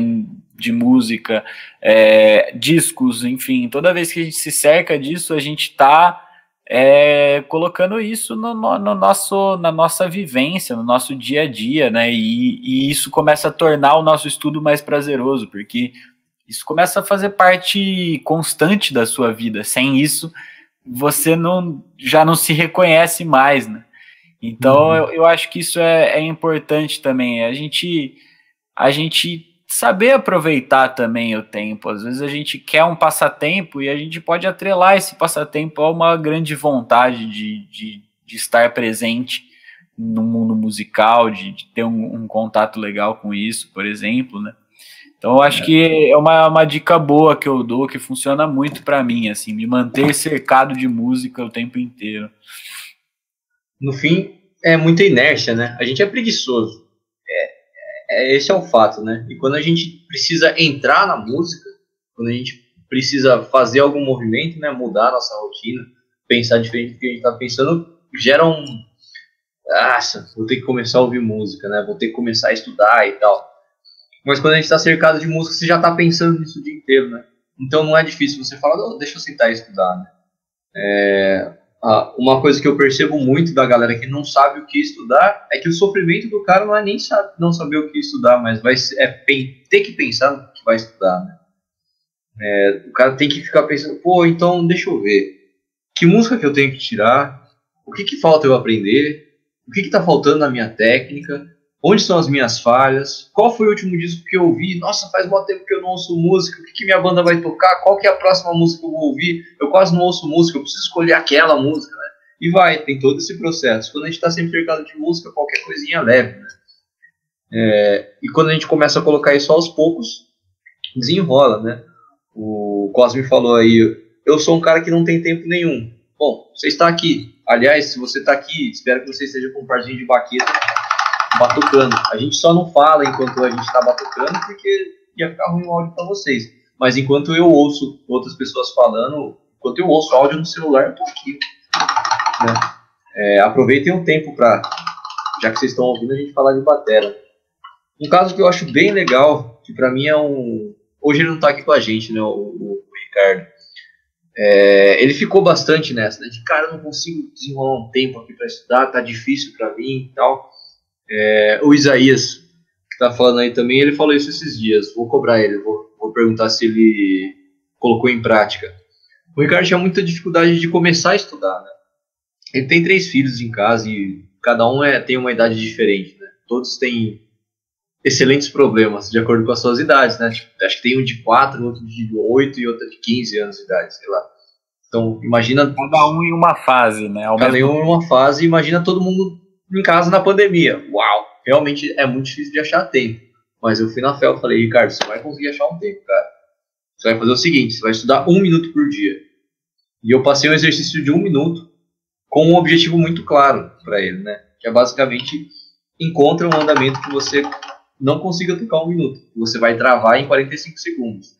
B: de música, é, discos, enfim, toda vez que a gente se cerca disso, a gente está é, colocando isso no, no, no, nosso, na nossa vivência, no nosso dia a dia, né? E, e, isso começa a tornar o nosso estudo mais prazeroso, porque isso começa a fazer parte constante da sua vida. Sem isso, você não já não se reconhece mais, né? Então, uhum. eu, eu acho que isso é, é importante também. A gente, a gente saber aproveitar também o tempo. Às vezes a gente quer um passatempo e a gente pode atrelar esse passatempo a uma grande vontade de, de, de estar presente no mundo musical, de, de ter um, um, contato legal com isso, por exemplo, né? Então eu acho é. que é uma, uma dica boa que eu dou, que funciona muito para mim, assim, me manter cercado de música o tempo inteiro.
A: No fim, é muita inércia, né? A gente é preguiçoso é, esse é o fato, né? E quando a gente precisa entrar na música, quando a gente precisa fazer algum movimento, né? Mudar nossa rotina, pensar diferente do que a gente está pensando, gera um. Nossa, vou ter que começar a ouvir música, né? Vou ter que começar a estudar e tal. Mas quando a gente está cercado de música, você já está pensando nisso o dia inteiro, né? Então não é difícil você falar, oh, deixa eu sentar e estudar, né? É, uma coisa que eu percebo muito da galera que não sabe o que estudar é que o sofrimento do cara não é nem sabe, não saber o que estudar, mas vai é ter que pensar no que vai estudar, né? É, o cara tem que ficar pensando, pô, então deixa eu ver, que música que eu tenho que tirar, o que que falta eu aprender, o que que tá faltando na minha técnica, Onde são as minhas falhas? Qual foi o último disco que eu ouvi? Nossa, faz muito tempo que eu não ouço música. O que, que minha banda vai tocar? Qual que é a próxima música que eu vou ouvir? Eu quase não ouço música, eu preciso escolher aquela música, né? E vai, tem todo esse processo. Quando a gente está sempre cercado de música, qualquer coisinha leve, né? É, e quando a gente começa a colocar isso aos poucos, desenrola, né? O Cosme falou aí, eu sou um cara que não tem tempo nenhum. Bom, você está aqui. Aliás, se você está aqui, espero que você esteja com um parzinho de baqueta batucando. A gente só não fala enquanto a gente está batucando porque ia ficar ruim o áudio para vocês. Mas enquanto eu ouço outras pessoas falando, enquanto eu ouço áudio no celular, eu tô aqui. Né? É, aproveitem o tempo para, já que vocês estão ouvindo, a gente falar de batera. Um caso que eu acho bem legal, que para mim é um. Hoje ele não está aqui com a gente, né, o, o, Ricardo. É, ele ficou bastante nessa, né, de cara, eu não consigo desenrolar um tempo aqui para estudar, tá difícil para mim e tal. É, o Isaías, que está falando aí também, ele falou isso esses dias. Vou cobrar ele, vou, vou perguntar se ele colocou em prática. O Ricardo tinha muita dificuldade de começar a estudar, né? Ele tem três filhos em casa e cada um é, tem uma idade diferente, né? Todos têm excelentes problemas, de acordo com as suas idades, né? Tipo, acho que tem um de 4, outro de 8 e outro de 15 anos de idade, sei lá. Então, imagina...
B: Cada um em uma fase, né?
A: Ao cada um em uma fase, imagina todo mundo em casa na pandemia. Uau! Realmente é muito difícil de achar tempo. Mas eu fui na fé e falei, Ricardo, você vai conseguir achar um tempo, cara. Você vai fazer o seguinte, você vai estudar um minuto por dia. E eu passei um exercício de um minuto com um objetivo muito claro para ele, né? Que é basicamente encontra um andamento que você não consiga tocar um minuto. Você vai travar em 45 segundos.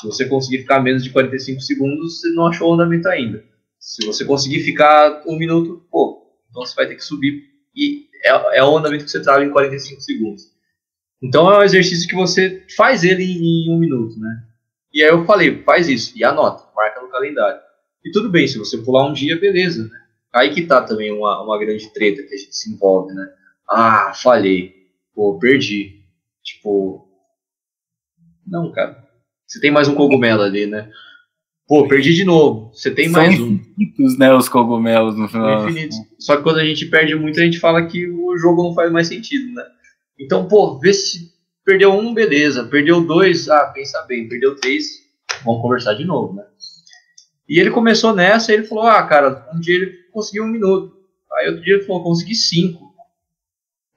A: Se você conseguir ficar menos de 45 segundos, você não achou o andamento ainda. Se você conseguir ficar um minuto, pô, então você vai ter que subir e é, é o andamento que você trava em 45 segundos. Então é um exercício que você faz ele em um minuto, né? E aí eu falei, faz isso e anota, marca no calendário. E tudo bem, se você pular um dia, beleza, né? Aí que tá também uma, uma grande treta que a gente se envolve, né? Ah, falhei. Pô, perdi. Tipo. Não, cara. Você tem mais um cogumelo ali, né? Pô, perdi de novo. Você tem São mais um.
B: infinitos, né, os cogumelos no final.
A: Infinitos. Só que quando a gente perde muito, a gente fala que o jogo não faz mais sentido, né? Então, pô, vê se perdeu um, beleza. Perdeu dois, ah, pensa bem. Perdeu três, vamos conversar de novo, né? E ele começou nessa e ele falou, ah, cara, um dia ele conseguiu um minuto. Aí outro dia ele falou, consegui cinco.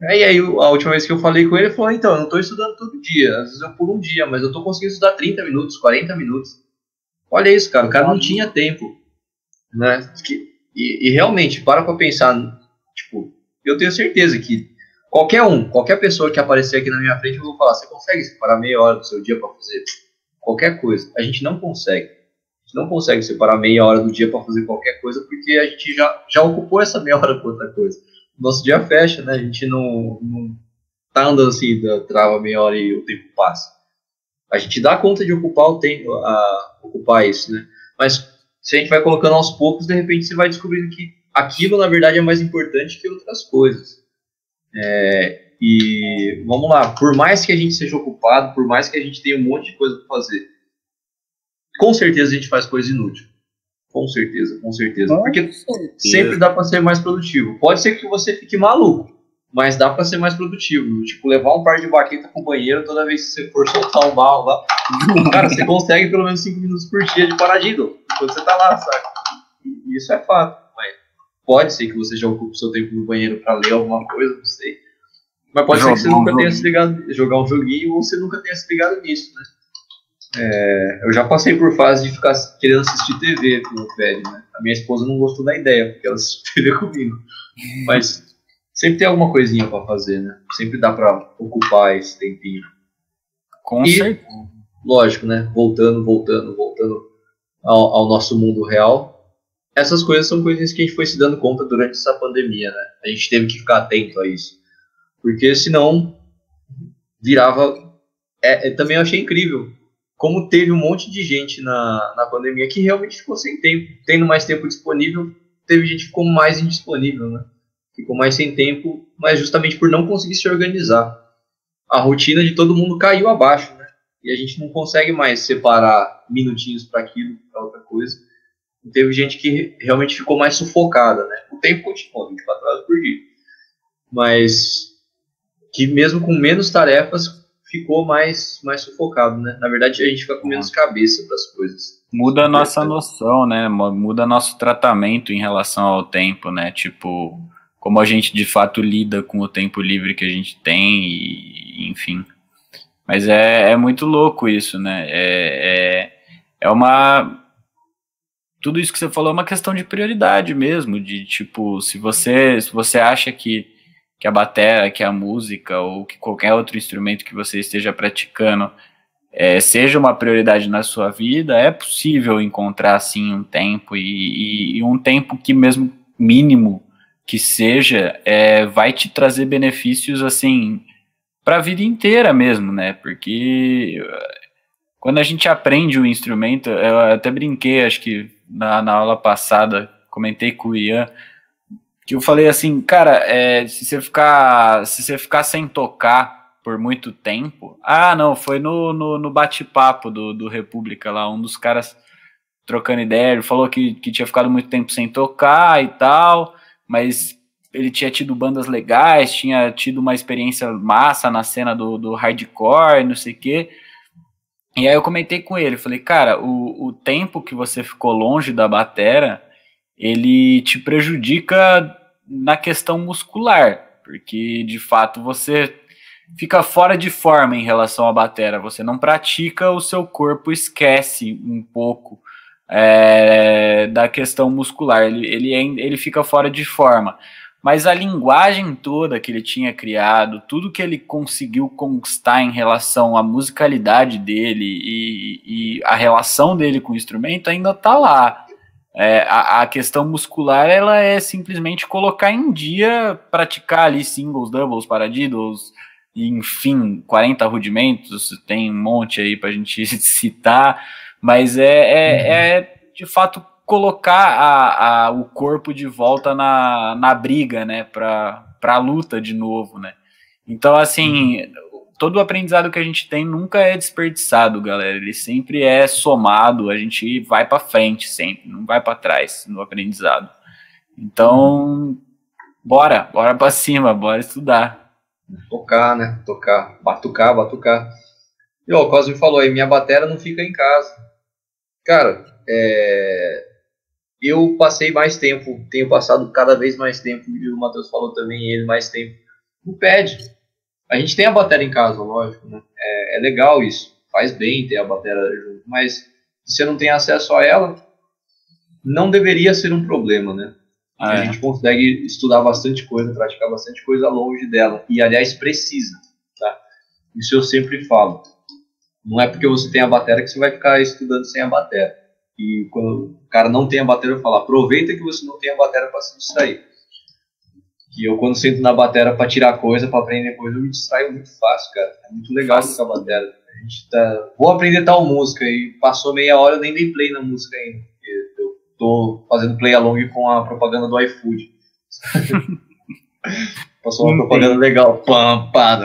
A: Aí, aí a última vez que eu falei com ele, ele falou, então, eu não estou estudando todo dia. Às vezes eu pulo um dia, mas eu estou conseguindo estudar 30 minutos, 40 minutos. Olha isso, cara, o cara não tinha tempo, né? E, e realmente, para pra pensar, tipo, eu tenho certeza que qualquer um, qualquer pessoa que aparecer aqui na minha frente, eu vou falar, você consegue separar meia hora do seu dia para fazer qualquer coisa? A gente não consegue. A gente não consegue separar meia hora do dia para fazer qualquer coisa, porque a gente já, já ocupou essa meia hora com outra coisa. Nosso dia fecha, né? A gente não, não tá andando assim, trava meia hora e o tempo passa. A gente dá conta de ocupar o tempo, a, ocupar isso, né? Mas se a gente vai colocando aos poucos, de repente você vai descobrindo que aquilo, na verdade, é mais importante que outras coisas. É, e vamos lá, por mais que a gente seja ocupado, por mais que a gente tenha um monte de coisa para fazer, com certeza a gente faz coisa inútil. Com certeza, com certeza. Porque sempre dá para ser mais produtivo. Pode ser que você fique maluco, mas dá para ser mais produtivo. Tipo, levar um par de baqueta pro banheiro toda vez que você for soltar um mal lá. *laughs* Cara, você consegue pelo menos 5 minutos por dia de paradido enquanto você tá lá, sabe? Isso é fato. Mas pode ser que você já ocupe o seu tempo no banheiro para ler alguma coisa, não sei. Mas pode ser que você nunca tenha se ligado, jogar um joguinho ou você nunca tenha se ligado nisso, né? É, eu já passei por fase de ficar querendo assistir TV com o velho, né? A minha esposa não gostou da ideia, porque ela assistiu TV comigo. Mas sempre tem alguma coisinha para fazer, né? Sempre dá para ocupar esse tempinho.
B: Com e, certeza.
A: Lógico, né? Voltando, voltando, voltando ao, ao, nosso mundo real. Essas coisas são coisas que a gente foi se dando conta durante essa pandemia, né? A gente teve que ficar atento a isso. Porque senão virava. É, é, também achei incrível como teve um monte de gente na, na pandemia que realmente ficou sem tempo. Tendo mais tempo disponível, teve gente que ficou mais indisponível, né? Ficou mais sem tempo, mas justamente por não conseguir se organizar. A rotina de todo mundo caiu abaixo, né? E a gente não consegue mais separar minutinhos para aquilo, para outra coisa. E teve gente que realmente ficou mais sufocada, né? O tempo continuou, 24 horas por dia. Mas que mesmo com menos tarefas, ficou mais, mais sufocado, né? Na verdade, a gente fica com menos cabeça para as coisas.
B: Muda a nossa noção, né? Muda nosso tratamento em relação ao tempo, né? Tipo, como a gente de fato lida com o tempo livre que a gente tem, e, enfim. Mas é, é muito louco isso, né? É, é, é uma. Tudo isso que você falou é uma questão de prioridade mesmo, de tipo, se você, se você acha que que a bateria, que a música ou que qualquer outro instrumento que você esteja praticando é, seja uma prioridade na sua vida, é possível encontrar sim um tempo e, e, e um tempo que mesmo mínimo que seja é, vai te trazer benefícios assim para a vida inteira mesmo, né? Porque quando a gente aprende o instrumento, eu até brinquei, acho que na, na aula passada comentei com o Ian que eu falei assim, cara, é, se você ficar, se você ficar sem tocar por muito tempo, ah, não, foi no, no, no bate-papo do, do República lá, um dos caras trocando ideia, ele falou que, que tinha ficado muito tempo sem tocar e tal, mas ele tinha tido bandas legais, tinha tido uma experiência massa na cena do, do hardcore, não sei o quê. E aí eu comentei com ele, falei, cara, o, o tempo que você ficou longe da batera, ele te prejudica na questão muscular, porque de fato você fica fora de forma em relação à batera, você não pratica, o seu corpo esquece um pouco é, da questão muscular, ele, ele, ele fica fora de forma. Mas a linguagem toda que ele tinha criado, tudo que ele conseguiu conquistar em relação à musicalidade dele e, e a relação dele com o instrumento ainda está lá. É, a, a, questão muscular ela é simplesmente colocar em dia, praticar ali singles, doubles, paradiddles, enfim, 40 rudimentos, tem um monte aí para a gente *laughs* citar, mas é, é, uhum. é, de fato colocar a, a, o corpo de volta na, na briga, né, para a luta de novo, né. Então, assim, uhum todo o aprendizado que a gente tem nunca é desperdiçado, galera. Ele sempre é somado, a gente vai para frente sempre, não vai para trás no aprendizado. Então, bora, bora para cima, bora estudar.
A: Tocar, né? Tocar, batucar, batucar. E ó, o Cosme falou aí, minha bateria não fica em casa. Cara, é... eu passei mais tempo, tenho passado cada vez mais tempo, e o Matheus falou também, ele mais tempo, no pad a gente tem a bateria em casa, lógico, né? É, é legal isso. Faz bem ter a bateria junto. Mas se você não tem acesso a ela, não deveria ser um problema, né? Ah, a é. gente consegue estudar bastante coisa, praticar bastante coisa longe dela. E, aliás, precisa, tá? Isso eu sempre falo. Não é porque você tem a bateria que você vai ficar estudando sem a bateria. E quando o cara não tem a bateria, eu falo, aproveita que você não tem a bateria para se distrair. Que eu, quando sento na bateria para tirar coisa, para aprender coisa, eu me distraio muito fácil, cara. É muito legal tocar bateria. A gente tá. Vou aprender tal música e passou meia hora, eu nem dei play na música ainda. Eu tô fazendo play along com a propaganda do iFood. *laughs* Passou uma propaganda legal. Pam, pam,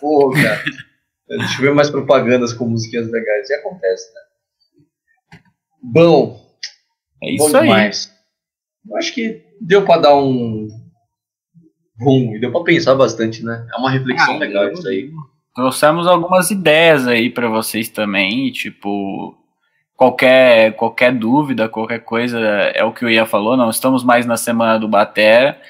A: Pô, cara. Deixa eu ver mais propagandas com musiquinhas legais. E acontece, né? Bom.
B: É isso bom demais. aí.
A: Eu acho que deu para dar um rumo e deu para pensar bastante, né? É uma reflexão ah, legal isso aí.
B: Trouxemos algumas ideias aí para vocês também, tipo, qualquer qualquer dúvida, qualquer coisa, é o que o Ia falou, não estamos mais na semana do Batera,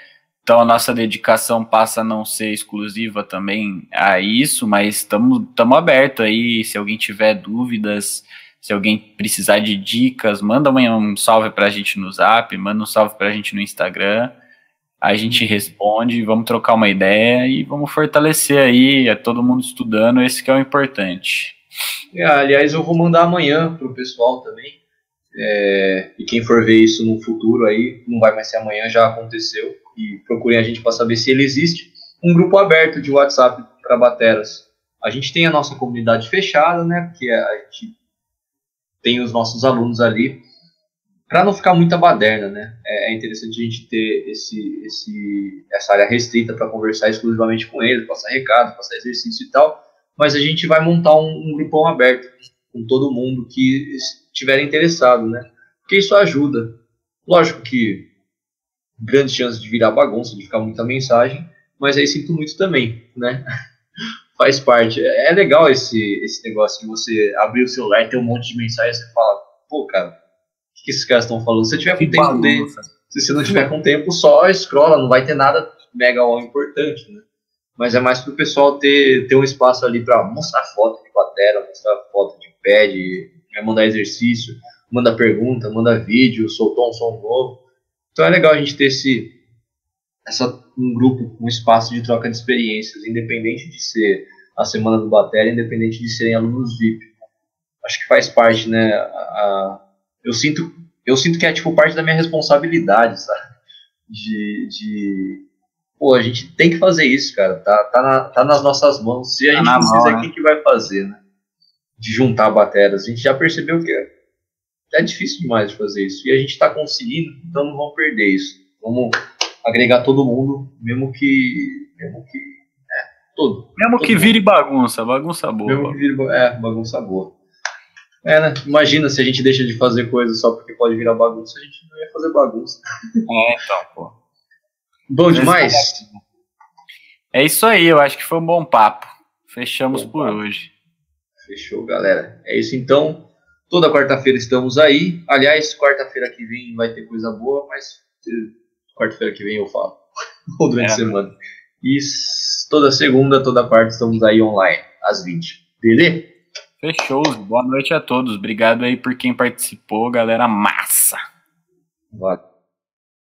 B: então a nossa dedicação passa a não ser exclusiva também a isso, mas estamos abertos aí, se alguém tiver dúvidas, Se alguém precisar de dicas, manda um salve para a gente no Zap, manda um salve para a gente no Instagram. A gente responde, vamos trocar uma ideia e vamos fortalecer aí, é todo mundo estudando, esse que é o importante.
A: É, aliás, eu vou mandar amanhã pro pessoal também. É, e quem for ver isso no futuro aí, não vai mais ser amanhã, já aconteceu. E procurem a gente para saber se ele existe. Um grupo aberto de WhatsApp para bateras. A gente tem a nossa comunidade fechada, né? Porque a gente tem os nossos alunos ali. Para não ficar muita baderna, né? É, é, interessante a gente ter esse, esse, essa área restrita para conversar exclusivamente com eles, passar recado, passar exercício e tal mas a gente vai montar um, um grupão aberto com todo mundo que estiver interessado, né? Porque isso ajuda. Lógico que grandes chances de virar bagunça, de ficar muita mensagem, mas aí sinto muito também, né? *laughs* Faz parte. É legal esse, esse negócio de você abrir o celular e ter um monte de mensagem e você fala, pô, cara, o que esses caras estão falando? Se você tiver com tempo, se você não tiver com tempo, só scrolla, não vai ter nada mega importante, né? mas é mais para o pessoal ter, ter um espaço ali para mostrar foto de plateia, mostrar foto de pad, né, mandar exercício, manda pergunta, manda vídeo, soltou um som novo. Então é legal a gente ter esse, essa, um grupo, um espaço de troca de experiências, independente de ser a semana do Batéria, independente de serem alunos VIP. Acho que faz parte, né? A, a, eu sinto eu sinto que é tipo parte da minha responsabilidade, sabe? De, de pô, a gente tem que fazer isso, cara. Tá, tá, na, tá nas nossas mãos. Se a tá gente não fizer, quem né? que vai fazer, né? De juntar baterias. A gente já percebeu que é, difícil demais de fazer isso. E a gente tá conseguindo, então não vamos perder isso. Vamos agregar todo mundo, mesmo que. Mesmo que. É, todo.
B: Mesmo
A: todo
B: que mundo. vire bagunça, bagunça boa.
A: Mesmo que vire é, bagunça boa. É, né? Imagina se a gente deixa de fazer coisas só porque pode virar bagunça, a gente não ia fazer bagunça.
B: É, então, pô.
A: Bom demais.
B: É isso aí, eu acho que foi um bom papo. Fechamos bom por papo. hoje.
A: Fechou, galera. É isso então. Toda quarta-feira estamos aí. Aliás, quarta-feira que vem vai ter coisa boa, mas quarta-feira que vem eu falo. *laughs* Ou durante é, a semana. E toda segunda, toda quarta estamos aí online, às 20. Beleza?
B: Fechou. Boa noite a todos. Obrigado aí por quem participou, galera massa.
A: Valeu.